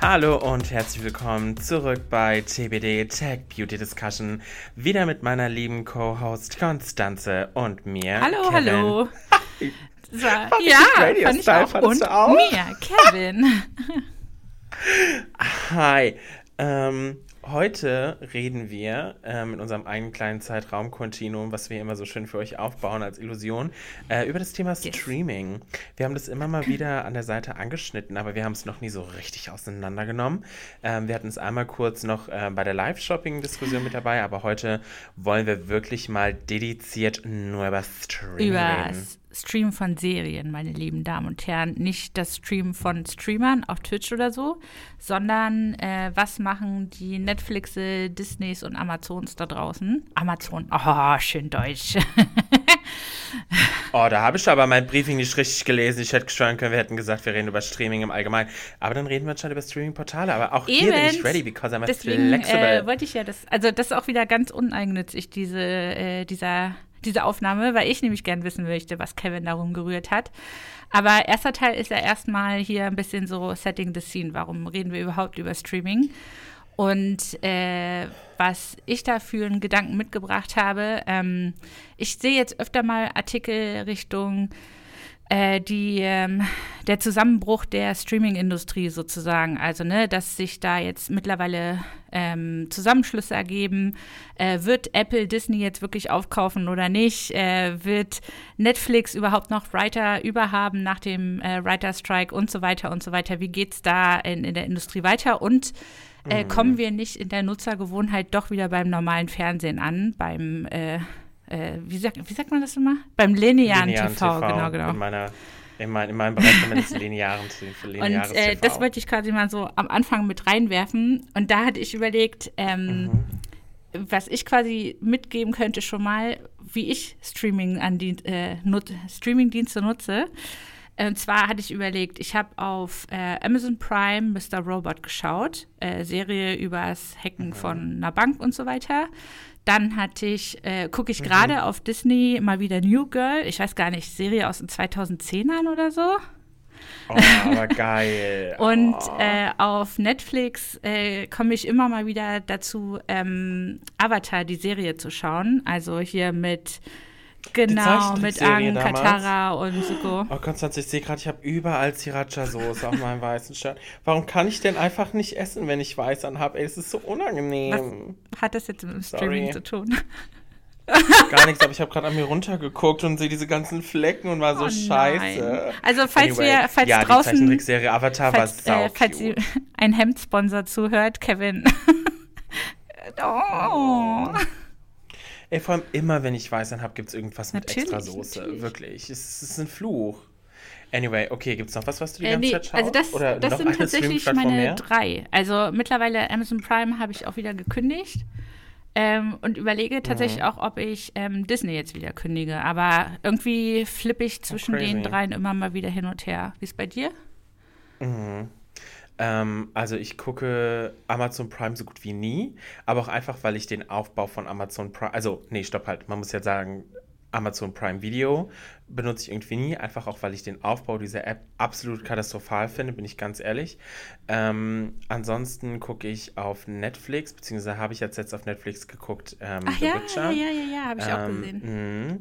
Hallo und herzlich willkommen zurück bei TBD Tech Beauty Discussion. Wieder mit meiner lieben Co-Host Konstanze und mir. Hallo, Kevin. hallo. So, ja, fand ich auch. Und auch? mir, Kevin. Hi. Ähm, Heute reden wir ähm, in unserem eigenen kleinen Zeitraumkontinuum, was wir immer so schön für euch aufbauen als Illusion, äh, über das Thema Streaming. Wir haben das immer mal wieder an der Seite angeschnitten, aber wir haben es noch nie so richtig auseinandergenommen. Ähm, wir hatten es einmal kurz noch äh, bei der Live-Shopping-Diskussion mit dabei, aber heute wollen wir wirklich mal dediziert nur über Streaming über reden. Stream von Serien, meine lieben Damen und Herren. Nicht das Stream von Streamern auf Twitch oder so, sondern äh, was machen die Netflixe, Disneys und Amazons da draußen? Amazon, oh, schön deutsch. oh, da habe ich aber mein Briefing nicht richtig gelesen. Ich hätte schwören können, wir hätten gesagt, wir reden über Streaming im Allgemeinen. Aber dann reden wir schon über Streaming-Portale. Aber auch Eben. hier bin ich ready, because I'm Deswegen, flexible. Äh, wollte ich ja das, also das ist auch wieder ganz uneigennützig, diese, äh, dieser diese Aufnahme, weil ich nämlich gern wissen möchte, was Kevin darum gerührt hat. Aber erster Teil ist ja erstmal hier ein bisschen so Setting the Scene. Warum reden wir überhaupt über Streaming? Und äh, was ich da für einen Gedanken mitgebracht habe, ähm, ich sehe jetzt öfter mal Artikel Richtung äh, die, ähm, der Zusammenbruch der Streaming-Industrie sozusagen. Also, ne, dass sich da jetzt mittlerweile ähm, Zusammenschlüsse ergeben. Äh, wird Apple Disney jetzt wirklich aufkaufen oder nicht? Äh, wird Netflix überhaupt noch Writer überhaben nach dem äh, Writer-Strike und so weiter und so weiter? Wie geht es da in, in, der Industrie weiter? Und äh, mhm. kommen wir nicht in der Nutzergewohnheit doch wieder beim normalen Fernsehen an, beim äh, wie, sagt, wie sagt man das immer? Beim linearen, linearen TV, TV, genau, genau. In, meiner, in, mein, in meinem Bereich zumindest linearen, lineares Und äh, das wollte ich quasi mal so am Anfang mit reinwerfen. Und da hatte ich überlegt, ähm, mhm. was ich quasi mitgeben könnte schon mal, wie ich Streaming an die, äh, nut Streamingdienste nutze. Und zwar hatte ich überlegt, ich habe auf äh, Amazon Prime Mr. Robot geschaut, äh, Serie übers Hacken mhm. von einer Bank und so weiter. Dann hatte ich, äh, gucke ich mhm. gerade mhm. auf Disney mal wieder New Girl. Ich weiß gar nicht, Serie aus den 2010ern oder so. Oh, aber geil. Und oh. äh, auf Netflix äh, komme ich immer mal wieder dazu, ähm, Avatar, die Serie zu schauen. Also hier mit Genau, mit Ang, Katara und Zuko. Oh, Konstanz, ich sehe gerade, ich habe überall Sriracha-Soße auf meinem weißen Shirt. Warum kann ich denn einfach nicht essen, wenn ich weiß habe? Ey, es ist so unangenehm. Was hat das jetzt mit dem Streaming zu tun? Gar nichts, aber ich habe gerade an mir runtergeguckt und sehe diese ganzen Flecken und war so oh scheiße. Also falls anyway, wir, falls ja, draußen, die Zeichentrickserie Avatar falls, war äh, falls ihr ein Hemdsponsor zuhört, Kevin. oh. Ey, vor allem immer, wenn ich Weißwein habe, gibt es irgendwas mit natürlich, extra Soße. Natürlich. Wirklich. Es, ist ein Fluch. Anyway, okay, gibt es noch was, was du die äh, ganze nee, Zeit schaust? Also das, Oder das sind tatsächlich meine mehr? drei. Also mittlerweile Amazon Prime habe ich auch wieder gekündigt. Ähm, und überlege tatsächlich mhm. auch, ob ich ähm, Disney jetzt wieder kündige. Aber irgendwie flippe ich zwischen oh, den dreien immer mal wieder hin und her. Wie ist bei dir? Mhm. Ähm, also ich gucke Amazon Prime so gut wie nie, aber auch einfach, weil ich den Aufbau von Amazon Prime, also nee, stopp halt, man muss ja sagen, Amazon Prime Video benutze ich irgendwie nie, einfach auch, weil ich den Aufbau dieser App absolut katastrophal finde, bin ich ganz ehrlich. Ähm, ansonsten gucke ich auf Netflix, beziehungsweise habe ich jetzt, jetzt auf Netflix geguckt, ähm, Ach, The ja, Witcher. Ja, ja, ja, habe ich auch ähm, gesehen. Mh.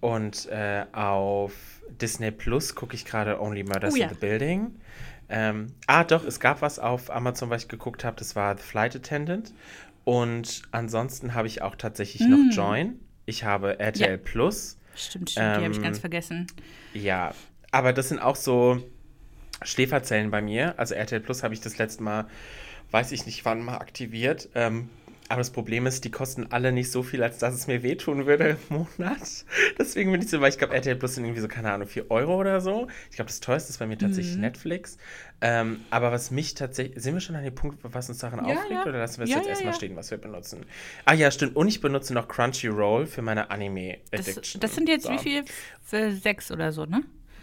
Und äh, auf Disney Plus gucke ich gerade Only Murders oh, ja. in the Building. Ähm, ah, doch, es gab was auf Amazon, was ich geguckt habe. Das war The Flight Attendant. Und ansonsten habe ich auch tatsächlich mm. noch Join. Ich habe RTL ja. Plus. Stimmt, stimmt, ähm, die habe ich ganz vergessen. Ja, aber das sind auch so Schläferzellen bei mir. Also RTL Plus habe ich das letzte Mal, weiß ich nicht wann mal aktiviert. Ähm, aber das Problem ist, die kosten alle nicht so viel, als dass es mir wehtun würde im Monat. Deswegen bin ich so, weil ich glaube, RTL Plus sind irgendwie so, keine Ahnung, 4 Euro oder so. Ich glaube, das teuerste ist bei mir tatsächlich mhm. Netflix. Ähm, aber was mich tatsächlich, sind wir schon an dem Punkt, was uns daran ja, aufregt? Ja. Oder lassen wir es ja, jetzt erstmal stehen, was wir benutzen? Ah ja, stimmt. Und ich benutze noch Crunchyroll für meine Anime-Addiction. Das, das, sind jetzt so. wie viel? Sechs oder so, ne?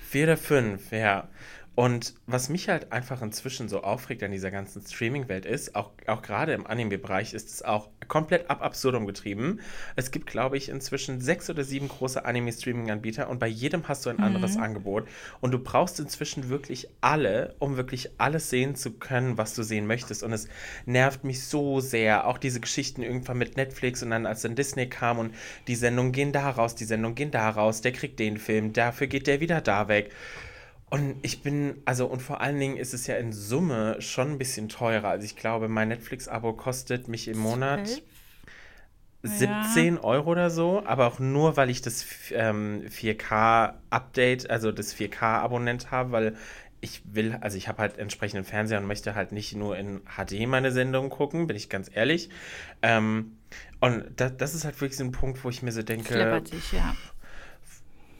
Vier oder fünf, ja. Und was mich halt einfach inzwischen so aufregt an dieser ganzen Streaming-Welt ist, auch, auch gerade im Anime-Bereich ist es auch komplett ab absurdum getrieben. Es gibt, glaube ich, inzwischen sechs oder sieben große Anime-Streaming-Anbieter und bei jedem hast du ein anderes mhm. Angebot. Und du brauchst inzwischen wirklich alle, um wirklich alles sehen zu können, was du sehen möchtest. Und es nervt mich so sehr. Auch diese Geschichten irgendwann mit Netflix und dann, als dann Disney kam und die Sendungen gehen da raus, die Sendungen gehen da raus, der kriegt den Film, dafür geht der wieder da weg. Und ich bin, also und vor allen Dingen ist es ja in Summe schon ein bisschen teurer. Also ich glaube, mein Netflix-Abo kostet mich im Monat 17 ja. Euro oder so, aber auch nur, weil ich das ähm, 4K-Update, also das 4K-Abonnent habe, weil ich will, also ich habe halt entsprechenden Fernseher und möchte halt nicht nur in HD meine Sendung gucken, bin ich ganz ehrlich. Ähm, und da, das ist halt wirklich so ein Punkt, wo ich mir so denke. Sich, ja.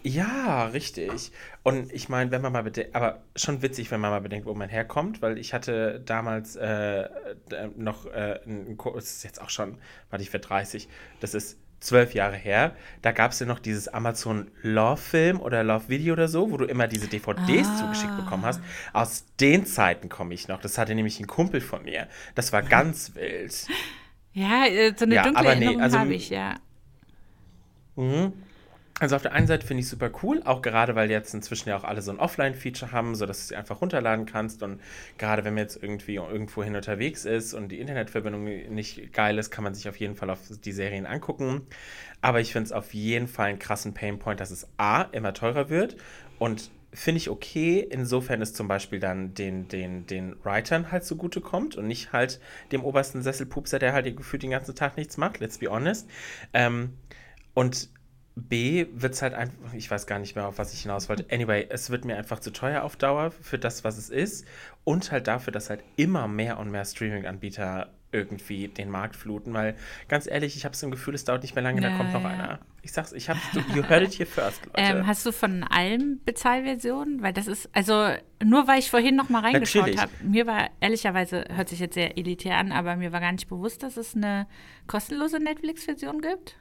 Ja, richtig. Und ich meine, wenn man mal bedenkt, aber schon witzig, wenn man mal bedenkt, wo man herkommt, weil ich hatte damals äh, noch äh, einen Kurs, das ist jetzt auch schon, warte, ich werde 30, das ist zwölf Jahre her, da gab es ja noch dieses Amazon Love-Film oder Love-Video oder so, wo du immer diese DVDs ah. zugeschickt bekommen hast. Aus den Zeiten komme ich noch. Das hatte nämlich ein Kumpel von mir. Das war ganz wild. Ja, äh, so eine ja, dunkle Erinnerung nee, also, habe ich, ja. Mhm. Also auf der einen Seite finde ich super cool, auch gerade weil jetzt inzwischen ja auch alle so ein Offline-Feature haben, sodass du sie einfach runterladen kannst und gerade wenn man jetzt irgendwie irgendwo hin unterwegs ist und die Internetverbindung nicht geil ist, kann man sich auf jeden Fall auf die Serien angucken. Aber ich finde es auf jeden Fall einen krassen Painpoint, dass es A, immer teurer wird und finde ich okay, insofern es zum Beispiel dann den, den, den Writern halt zugute kommt und nicht halt dem obersten Sesselpupser, der halt gefühlt den ganzen Tag nichts macht, let's be honest. Ähm, und B wird es halt einfach, ich weiß gar nicht mehr, auf was ich hinaus wollte. Anyway, es wird mir einfach zu teuer auf Dauer für das, was es ist. Und halt dafür, dass halt immer mehr und mehr Streaming-Anbieter irgendwie den Markt fluten, weil ganz ehrlich, ich habe so ein Gefühl, es dauert nicht mehr lange, ja, da kommt noch ja. einer. Ich sag's, ich hab's, you heard it here first, Leute. Ähm, hast du von allen Bezahlversionen? Weil das ist, also nur weil ich vorhin noch mal reingeschaut habe, mir war ehrlicherweise, hört sich jetzt sehr elitär an, aber mir war gar nicht bewusst, dass es eine kostenlose Netflix-Version gibt.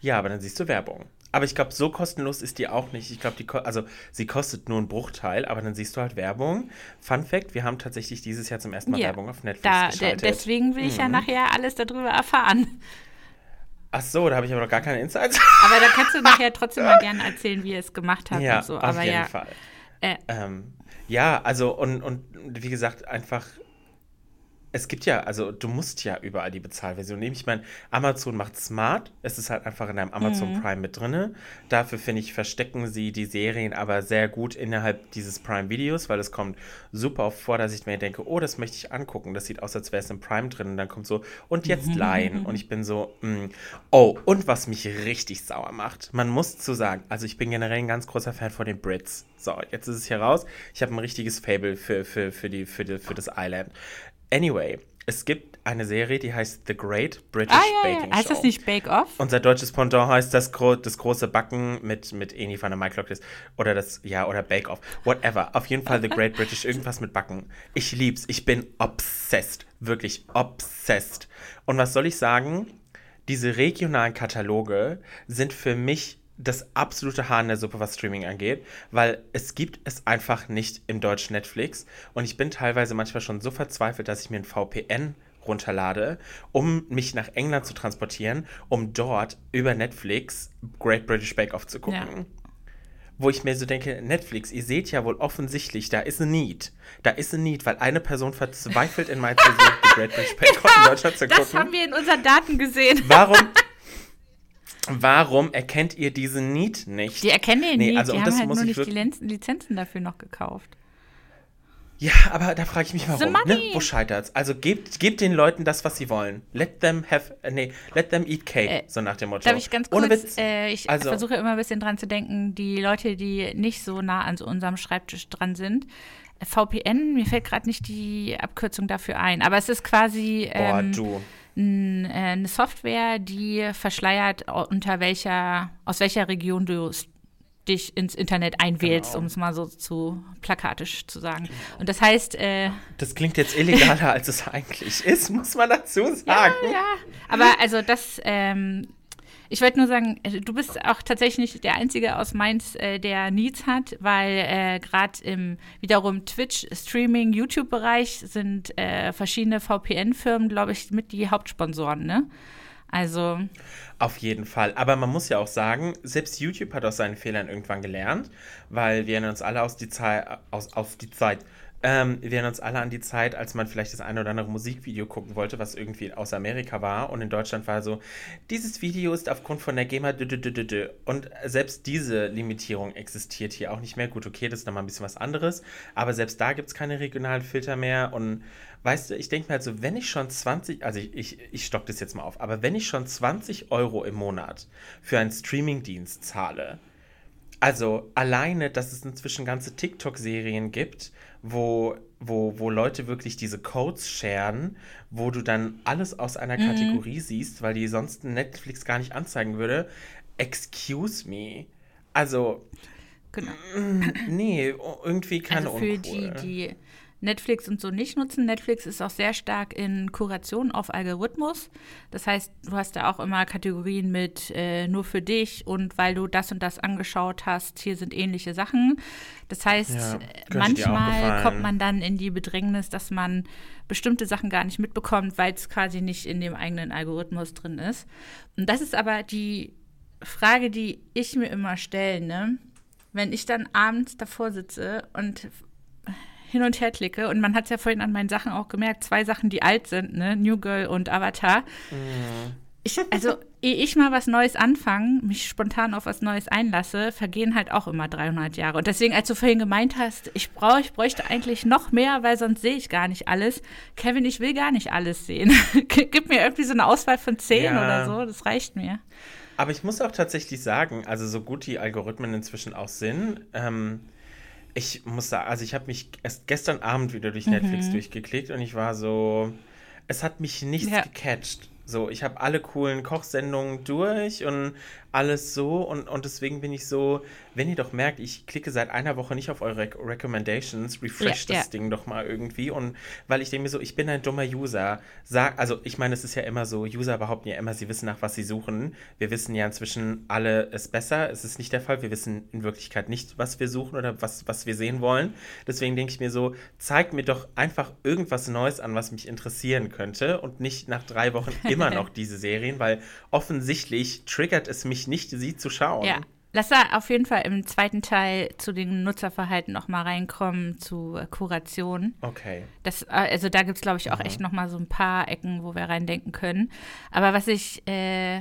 Ja, aber dann siehst du Werbung. Aber ich glaube, so kostenlos ist die auch nicht. Ich glaube, die also sie kostet nur einen Bruchteil, aber dann siehst du halt Werbung. Fun Fact: Wir haben tatsächlich dieses Jahr zum ersten Mal ja, Werbung auf Netflix da, geschaltet. Deswegen will ich mhm. ja nachher alles darüber erfahren. Ach so, da habe ich aber noch gar keine Insights. Aber da kannst du nachher trotzdem mal gerne erzählen, wie ihr es gemacht habt ja, und so. Aber auf jeden ja, Fall. Äh, ähm, ja, also und, und wie gesagt, einfach es gibt ja, also du musst ja überall die Bezahlversion nehmen. Ich meine, Amazon macht smart. Es ist halt einfach in deinem Amazon mhm. Prime mit drin. Dafür finde ich, verstecken sie die Serien aber sehr gut innerhalb dieses Prime-Videos, weil es kommt super oft vor, dass ich mir denke, oh, das möchte ich angucken. Das sieht aus, als wäre es im Prime drin. Und dann kommt so, und jetzt mhm. leihen. Und ich bin so, mh. Mm. oh, und was mich richtig sauer macht, man muss zu sagen, also ich bin generell ein ganz großer Fan von den Brits. So, jetzt ist es hier raus. Ich habe ein richtiges Fable für, für, für, die, für, die, für das Island. Anyway, es gibt eine Serie, die heißt The Great British ah, ja, Baking ja. Heißt das nicht Bake Off? Unser deutsches Pendant heißt das, Gro das große Backen mit, mit Eni van der Maiklok oder das, ja, oder Bake Off. Whatever. Auf jeden Fall The Great British, irgendwas mit Backen. Ich lieb's. Ich bin obsessed. Wirklich obsessed. Und was soll ich sagen? Diese regionalen Kataloge sind für mich das absolute Haar in der Suppe, was Streaming angeht, weil es gibt es einfach nicht im deutschen Netflix und ich bin teilweise manchmal schon so verzweifelt, dass ich mir ein VPN runterlade, um mich nach England zu transportieren, um dort über Netflix Great British Bake Off zu gucken. Ja. Wo ich mir so denke, Netflix, ihr seht ja wohl offensichtlich, da ist ein Need. Da ist ein Need, weil eine Person verzweifelt in meinem Versuch, die Great British Bake Off in Deutschland zu gucken. Das haben wir in unseren Daten gesehen. Warum, Warum erkennt ihr diesen Need nicht? Die erkennen den nee, Need, also, die haben halt nur nicht die Lizenzen dafür noch gekauft. Ja, aber da frage ich mich warum, ne? Wo scheitert's? Also gebt, gebt den Leuten das, was sie wollen. Let them have, äh, nee, let them eat cake, äh, so nach dem Motto. Darf ich ganz kurz, Ohne Witz. Äh, ich also, versuche immer ein bisschen dran zu denken, die Leute, die nicht so nah an so unserem Schreibtisch dran sind. VPN, mir fällt gerade nicht die Abkürzung dafür ein, aber es ist quasi ähm, Boah, du äh, eine Software, die verschleiert, unter welcher, aus welcher Region du dich ins Internet einwählst, genau. um es mal so zu plakatisch zu sagen. Und das heißt. Äh, das klingt jetzt illegaler, als es eigentlich ist, muss man dazu sagen. Ja, ja. Aber also das. Ähm, Ich wollte nur sagen, äh, du bist auch tatsächlich der Einzige aus Mainz, äh, der Needs hat, weil äh, gerade im wiederum Twitch, Streaming, YouTube-Bereich sind äh, verschiedene VPN-Firmen, glaube ich, mit die Hauptsponsoren, ne? Also. Auf jeden Fall. Aber man muss ja auch sagen, selbst YouTube hat aus seinen Fehlern irgendwann gelernt, weil wir uns alle aus die Zeit, aus, auf die Zeit, ähm, wir erinnern uns alle an die Zeit, als man vielleicht das eine oder andere Musikvideo gucken wollte, was irgendwie aus Amerika war. Und in Deutschland war so, dieses Video ist aufgrund von der GEMA. Und selbst diese Limitierung existiert hier auch nicht mehr. Gut, okay, das ist nochmal ein bisschen was anderes. Aber selbst da gibt es keine regionalen Filter mehr. Und weißt du, ich denke mir halt so, wenn ich schon 20, also ich, ich, ich stock das jetzt mal auf, aber wenn ich schon 20 Euro im Monat für einen Streamingdienst zahle, also alleine, dass es inzwischen ganze TikTok-Serien gibt, wo, wo, wo Leute wirklich diese Codes sharen, wo du dann alles aus einer mhm. Kategorie siehst, weil die sonst Netflix gar nicht anzeigen würde. Excuse me. Also, genau. Mm, nee, irgendwie keine also für Uncool. die, die Netflix und so nicht nutzen. Netflix ist auch sehr stark in Kuration auf Algorithmus. Das heißt, du hast da auch immer Kategorien mit äh, nur für dich und weil du das und das angeschaut hast, hier sind ähnliche Sachen. Das heißt, ja, äh, manchmal kommt man dann in die Bedrängnis, dass man bestimmte Sachen gar nicht mitbekommt, weil es quasi nicht in dem eigenen Algorithmus drin ist. Und das ist aber die Frage, die ich mir immer stelle, ne? Wenn ich dann abends davor sitze und hin und her klicke. Und man hat es ja vorhin an meinen Sachen auch gemerkt, zwei Sachen, die alt sind, ne? New Girl und Avatar. Mhm. Ich, also, ehe ich mal was Neues anfange, mich spontan auf was Neues einlasse, vergehen halt auch immer 300 Jahre. Und deswegen, als du vorhin gemeint hast, ich, brauch, ich bräuchte eigentlich noch mehr, weil sonst sehe ich gar nicht alles. Kevin, ich will gar nicht alles sehen. Gib mir irgendwie so eine Auswahl von 10 ja. oder so, das reicht mir. Aber ich muss auch tatsächlich sagen, also so gut die Algorithmen inzwischen auch sind, ähm, ich muss sagen, also ich habe mich erst gestern Abend wieder durch Netflix mhm. durchgeklickt und ich war so, es hat mich nichts ja. gecatcht. So, ich habe alle coolen Kochsendungen durch und alles so und, und deswegen bin ich so, wenn ihr doch merkt, ich klicke seit einer Woche nicht auf eure Recommendations, refresh ja, das ja. Ding doch mal irgendwie und weil ich denke mir so, ich bin ein dummer User, sag, also ich meine, es ist ja immer so, User behaupten ja immer, sie wissen nach was sie suchen. Wir wissen ja inzwischen alle es besser, es ist nicht der Fall, wir wissen in Wirklichkeit nicht, was wir suchen oder was, was wir sehen wollen. Deswegen denke ich mir so, zeigt mir doch einfach irgendwas Neues an, was mich interessieren könnte und nicht nach drei Wochen immer noch diese Serien, weil offensichtlich triggert es mich nicht, sie zu schauen. Ja. Lass da auf jeden Fall im zweiten Teil zu den Nutzerverhalten noch mal reinkommen, zu äh, Kuration. Okay. Das, äh, also da gibt es, glaube ich, auch mhm. echt noch mal so ein paar Ecken, wo wir reindenken können. Aber was ich äh,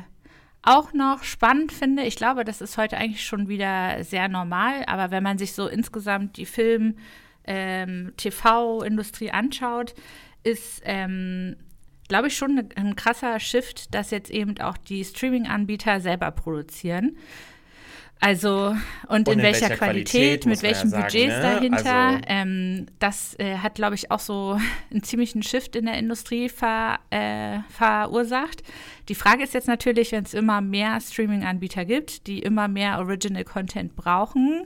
auch noch spannend finde, ich glaube, das ist heute eigentlich schon wieder sehr normal, aber wenn man sich so insgesamt die Film-, ähm, TV-Industrie anschaut, ist ähm, glaube ich, schon ein krasser Shift, dass jetzt eben auch die Streaming-Anbieter selber produzieren. Also, und, und in, in, welcher, welcher Qualität, Qualität mit welchen ja Budgets sagen, ne? dahinter. Also, ähm, das äh, hat, glaube ich, auch so einen ziemlichen Shift in der Industrie ver, äh, verursacht. Die Frage ist jetzt natürlich, wenn es immer mehr Streaming-Anbieter gibt, die immer mehr Original Content brauchen,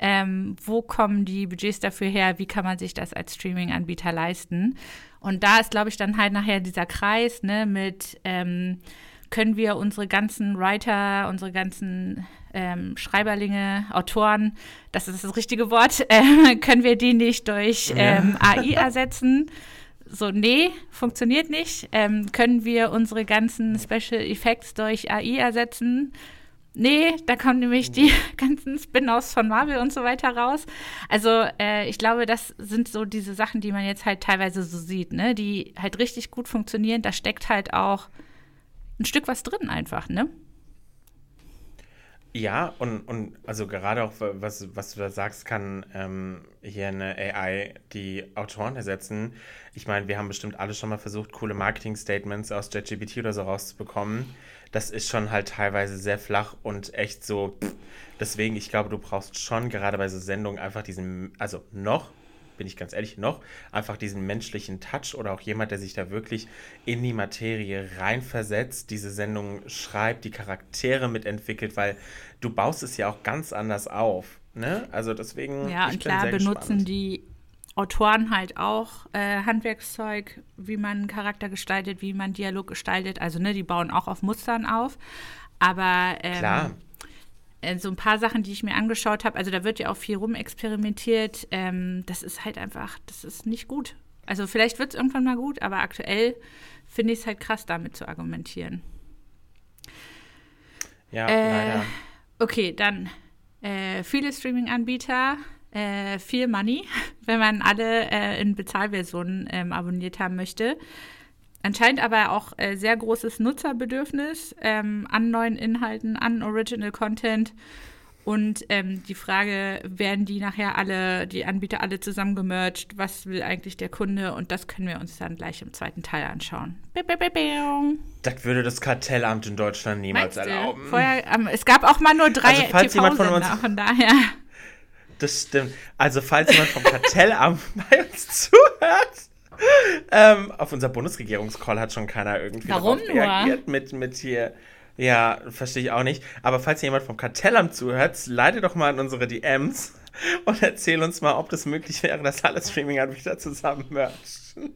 ähm, wo kommen die Budgets dafür her? Wie kann man sich das als Streaming-Anbieter leisten? Und da ist, glaube ich, dann halt nachher dieser Kreis ne, mit, ähm, können wir unsere ganzen Writer, unsere ganzen ähm, Schreiberlinge, Autoren, das ist das richtige Wort, äh, können wir die nicht durch ähm, AI ersetzen? So, nee, funktioniert nicht. Ähm, können wir unsere ganzen Special Effects durch AI ersetzen? Nee, da kommen nämlich die ganzen Spin-offs von Marvel und so weiter raus. Also äh, ich glaube, das sind so diese Sachen, die man jetzt halt teilweise so sieht, ne? die halt richtig gut funktionieren. Da steckt halt auch ein Stück was drin einfach, ne? Ja, und, und also gerade auch, was, was du da sagst, kann ähm, hier eine AI die Autoren ersetzen. Ich meine, wir haben bestimmt alle schon mal versucht, coole Marketing-Statements aus JGBT oder so rauszubekommen das ist schon halt teilweise sehr flach und echt so. Pff. Deswegen, ich glaube, du brauchst schon gerade bei so Sendungen einfach diesen, also noch, bin ich ganz ehrlich, noch einfach diesen menschlichen Touch oder auch jemand, der sich da wirklich in die Materie reinversetzt, diese Sendung schreibt, die Charaktere mitentwickelt, weil du baust es ja auch ganz anders auf. Ne? Also deswegen. Ja, und klar benutzen gespannt. die Autoren halt auch äh, Handwerkszeug, wie man Charakter gestaltet, wie man Dialog gestaltet. Also, ne, die bauen auch auf Mustern auf. Aber ähm, Klar. Äh, so ein paar Sachen, die ich mir angeschaut habe, also da wird ja auch viel rumexperimentiert. Ähm, das ist halt einfach, das ist nicht gut. Also vielleicht wird es irgendwann mal gut, aber aktuell finde ich es halt krass, damit zu argumentieren. Ja, äh, leider. Okay, dann äh, viele Streaming-Anbieter, äh, viel Money, wenn man alle äh, in Bezahlversionen ähm, abonniert haben möchte. Anscheinend aber auch äh, sehr großes Nutzerbedürfnis ähm, an neuen Inhalten, an Original Content. Und ähm, die Frage, werden die nachher alle, die Anbieter alle zusammengemerged? Was will eigentlich der Kunde? Und das können wir uns dann gleich im zweiten Teil anschauen. Das würde das Kartellamt in Deutschland niemals erlauben. Vorher, ähm, es gab auch mal nur drei also, jemand von, uns, von daher. Das stimmt. Also falls jemand vom Kartellamt bei uns zuhört, ähm, auf unser Bundesregierungscall hat schon keiner irgendwie Warum reagiert mit, mit hier. Ja, verstehe ich auch nicht. Aber falls jemand vom Kartellamt zuhört, leite doch mal in unsere DMs und erzähl uns mal, ob das möglich wäre, dass alle Streaming-Anbieter zusammen merchen.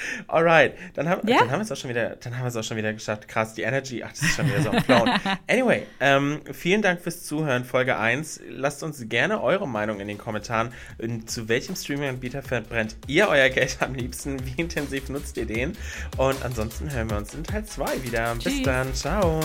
Alright, dann haben, ja? dann haben wir es auch schon wieder, dann haben wir es auch schon wieder geschafft. Krass, die Energy, ach, das ist schon wieder so am Anyway, ähm, vielen Dank fürs Zuhören, Folge 1. Lasst uns gerne eure Meinung in den Kommentaren. Zu welchem Streaming-Anbieter verbrennt ihr euer Geld am liebsten? Wie intensiv nutzt ihr den? Und ansonsten hören wir uns in Teil 2 wieder. Tschüss. Bis dann, ciao.